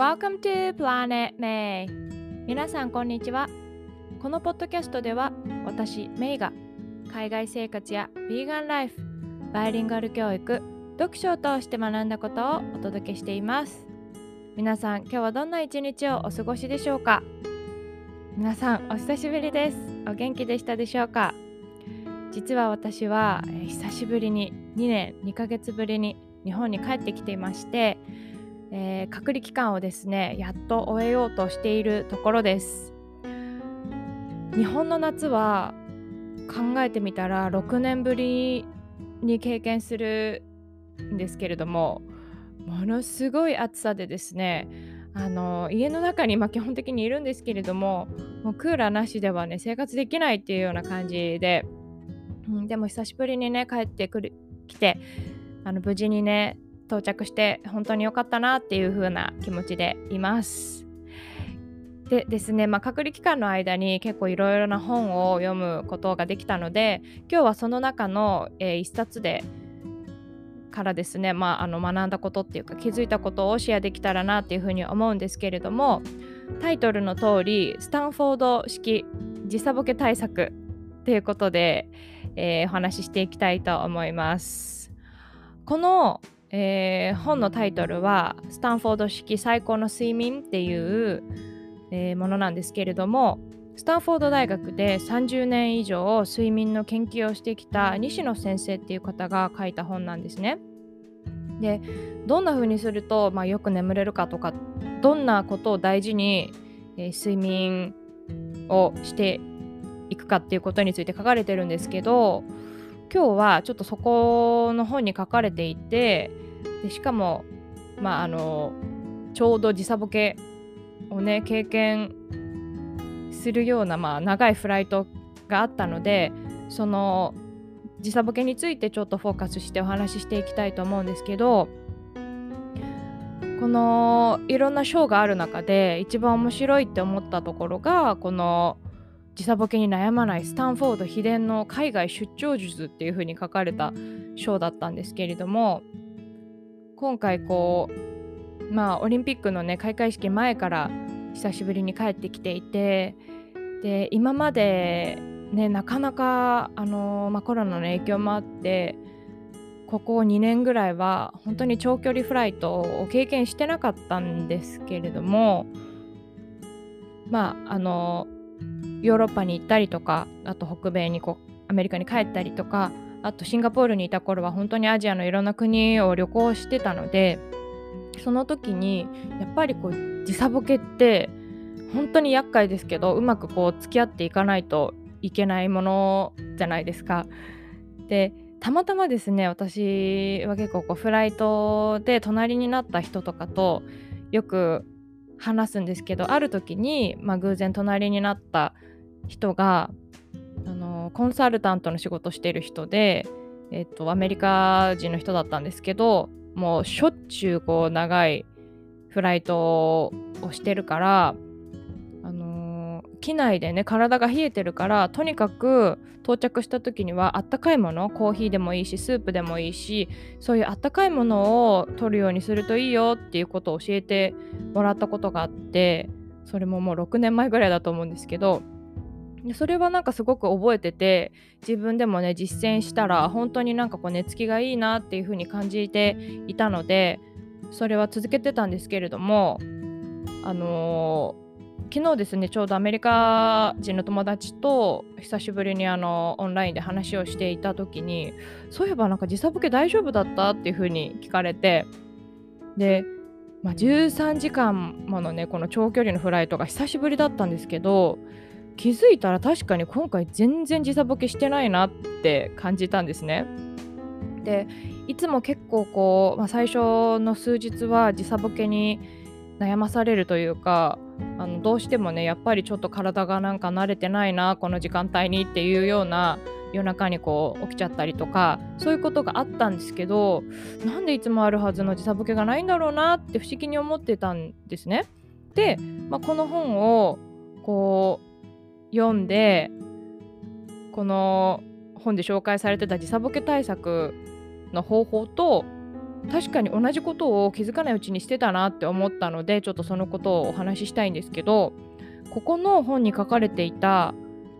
Welcome to Planet May. 皆さんこんにちは。このポッドキャストでは私メイが海外生活やヴィーガンライフバイリンガル教育読書を通して学んだことをお届けしています。皆さん今日はどんな一日をお過ごしでしょうか？皆さんお久しぶりです。お元気でしたでしょうか？実は私は、え、久しぶりに2年2ヶ月ぶりに日本に帰ってきていましてえー、隔離期間をですねやっと終えようとしているところです。日本の夏は考えてみたら6年ぶりに経験するんですけれどもものすごい暑さでですねあの家の中にま基本的にいるんですけれどももうクーラーなしではね生活できないっていうような感じで、うん、でも久しぶりにね帰ってくる来てあの無事にね到着して本当に良かったなっていう風な気持ちでいます。でですね、まあ、隔離期間の間に結構いろいろな本を読むことができたので今日はその中の、えー、一冊でからですね、まあ、あの学んだことっていうか気づいたことをシェアできたらなっていうふうに思うんですけれどもタイトルの通りスタンフォード式時差ボケ対策ということで、えー、お話ししていきたいと思います。このえー、本のタイトルは「スタンフォード式最高の睡眠」っていう、えー、ものなんですけれどもスタンフォード大学で30年以上睡眠の研究をしてきた西野先生っていう方が書いた本なんですね。でどんな風にすると、まあ、よく眠れるかとかどんなことを大事に、えー、睡眠をしていくかっていうことについて書かれてるんですけど今日はちょっとそこの本に書かれていてでしかもまああのちょうど時差ボケをね経験するような、まあ、長いフライトがあったのでその時差ボケについてちょっとフォーカスしてお話ししていきたいと思うんですけどこのいろんなショーがある中で一番面白いって思ったところがこの「時差ボケに悩まないスタンフォード秘伝の海外出張術っていう風に書かれた章だったんですけれども今回こうまあオリンピックのね開会式前から久しぶりに帰ってきていてで今までねなかなかあの、まあ、コロナの影響もあってここ2年ぐらいは本当に長距離フライトを経験してなかったんですけれどもまああのヨーロッパに行ったりとかあと北米にこうアメリカに帰ったりとかあとシンガポールにいた頃は本当にアジアのいろんな国を旅行してたのでその時にやっぱりこう時差ボケって本当に厄介ですけどうまくこう付き合っていかないといけないものじゃないですか。でたまたまですね私は結構こうフライトで隣になった人とかとよく話すんですけどある時に、まあ、偶然隣になった人があのコンサルタントの仕事してる人で、えっと、アメリカ人の人だったんですけどもうしょっちゅうこう長いフライトをしてるから機内でね体が冷えてるからとにかく到着した時にはあったかいものコーヒーでもいいしスープでもいいしそういうあったかいものを取るようにするといいよっていうことを教えてもらったことがあってそれももう6年前ぐらいだと思うんですけどそれはなんかすごく覚えてて自分でもね実践したら本当になんかこう寝つきがいいなっていう風に感じていたのでそれは続けてたんですけれどもあのー昨日ですねちょうどアメリカ人の友達と久しぶりにあのオンラインで話をしていた時にそういえばなんか時差ボケ大丈夫だったっていう風に聞かれてで、まあ、13時間ものねこの長距離のフライトが久しぶりだったんですけど気づいたら確かに今回全然時差ボケしてないなって感じたんですね。でいつも結構こう、まあ、最初の数日は時差ボケに悩まされるというかあのどうしてもねやっぱりちょっと体がなんか慣れてないなこの時間帯にっていうような夜中にこう起きちゃったりとかそういうことがあったんですけどなんでいつもあるはずの時差ボケがないんだろうなって不思議に思ってたんですね。で、まあ、この本をこう読んでこの本で紹介されてた時差ボケ対策の方法と確かに同じことを気づかないうちにしてたなって思ったのでちょっとそのことをお話ししたいんですけどここの本に書かれていた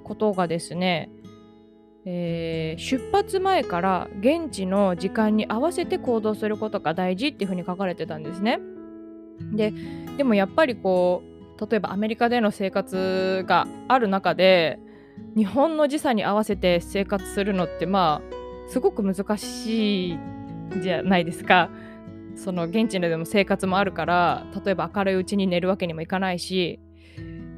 ことがですね、えー、出発前から現地の時間に合わせて行動することが大事っていうふうに書かれてたんですね。ででもやっぱりこう例えばアメリカでの生活がある中で日本の時差に合わせて生活するのってまあすごく難しいじゃないですか。その現地でも生活もあるから例えば明るいうちに寝るわけにもいかないし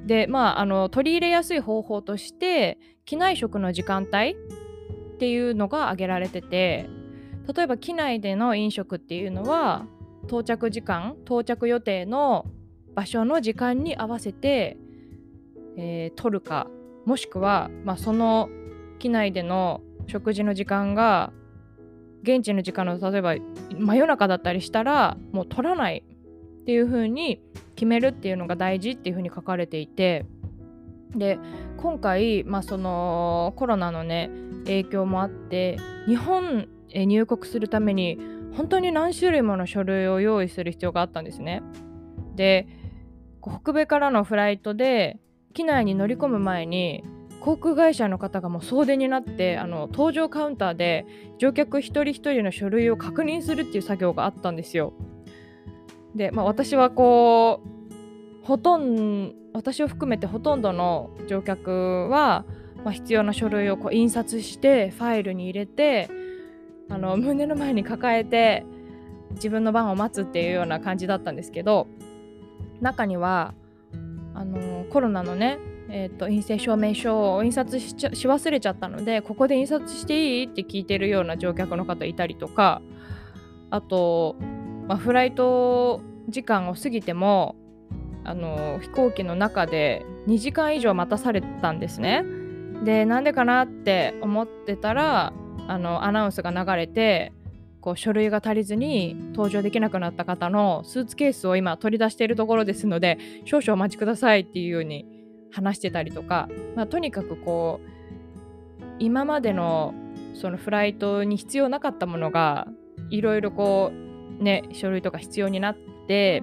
でまああの取り入れやすい方法として機内食の時間帯っていうのが挙げられてて例えば機内での飲食っていうのは到着時間到着予定の場所の時間に合わせて、えー、取るかもしくは、まあ、その機内での食事の時間が現地の時間の例えば真夜中だったりしたらもう取らないっていう風に決めるっていうのが大事っていう風に書かれていてで今回、まあ、そのコロナのね影響もあって日本へ入国するために本当に何種類もの書類を用意する必要があったんですね。で北米からのフライトで機内に乗り込む前に航空会社の方がもう総出になってあの搭乗カウンターで乗客一人一人の書類を確認するっていう作業があったんですよ。で、まあ、私はこうほとんど私を含めてほとんどの乗客は、まあ、必要な書類をこう印刷してファイルに入れてあの胸の前に抱えて自分の番を待つっていうような感じだったんですけど中にはあのコロナのね、えーと、陰性証明書を印刷しし忘れちゃったのでここで印刷していいって聞いてるような乗客の方いたりとかあとまあ、フライト時間を過ぎてもあの飛行機の中で2時間以上待たされたんですね。でなんでかなって思ってたらあのアナウンスが流れてこう書類が足りずに搭乗できなくなった方のスーツケースを今取り出しているところですので少々お待ちくださいっていうように話してたりとか、まあ、とにかくこう今までのそのフライトに必要なかったものがいろいろこうね、書類とか必要になって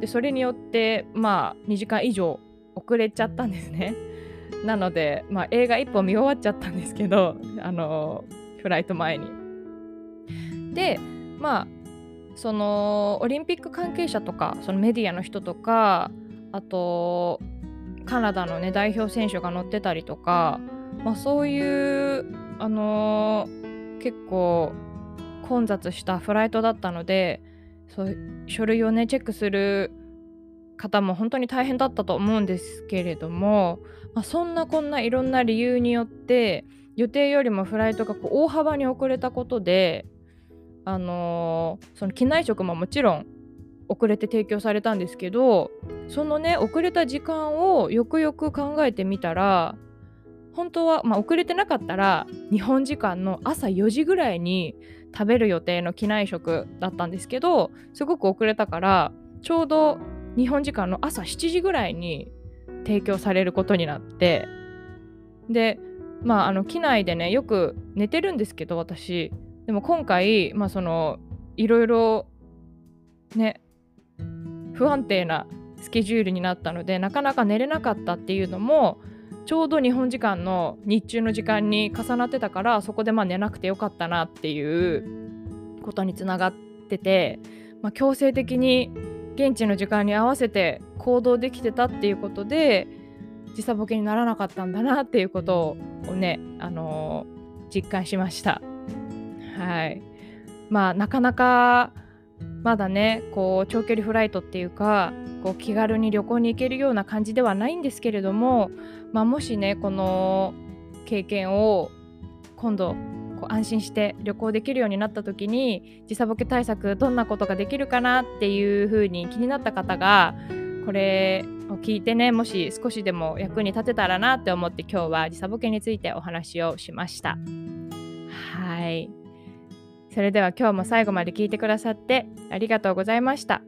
でそれによってまあ2時間以上遅れちゃったんですね。なので、まあ、映画1本見終わっちゃったんですけど あのフライト前に。でまあそのオリンピック関係者とかそのメディアの人とかあとカナダのね代表選手が乗ってたりとか、まあ、そういうあのー、結構混雑したフライトだったのでそう書類をねチェックする方も本当に大変だったと思うんですけれども、まあ、そんなこんないろんな理由によって予定よりもフライトがこう大幅に遅れたことで、あのー、その機内食ももちろん遅れて提供されたんですけどそのね遅れた時間をよくよく考えてみたら本当は、まあ、遅れてなかったら日本時間の朝4時ぐらいに食べる予定の機内食だったんですけどすごく遅れたからちょうど日本時間の朝7時ぐらいに提供されることになってでまああの機内でねよく寝てるんですけど私。でも今回まあそのいろいろね不安定なスケジュールになったのでなかなか寝れなかったっていうのもちょうど日本時間の日中の時間に重なってたからそこでまあ寝なくてよかったなっていうことにつながってて、まあ、強制的に現地の時間に合わせて行動できてたっていうことで時差ボケにならなかったんだなっていうことをね、あのー、実感しました。はいまあなかなかまだねこう長距離フライトっていうかこう気軽に旅行に行けるような感じではないんですけれども、まあ、もしねこの経験を今度こう安心して旅行できるようになった時に時差ボケ対策どんなことができるかなっていうふうに気になった方がこれを聞いてねもし少しでも役に立てたらなって思って今日は時差ボケについてお話をしました。はいそれでは今日も最後まで聞いてくださってありがとうございました。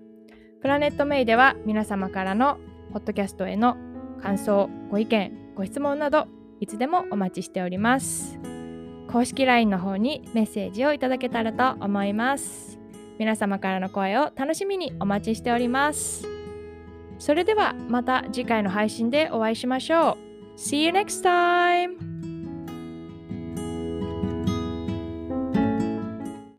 プラネットメイでは皆様からのポッドキャストへの感想、ご意見、ご質問などいつでもお待ちしております。公式 LINE の方にメッセージをいただけたらと思います。皆様からの声を楽しみにお待ちしておりますそれではまた次回の配信でお会いしましょう See you next time!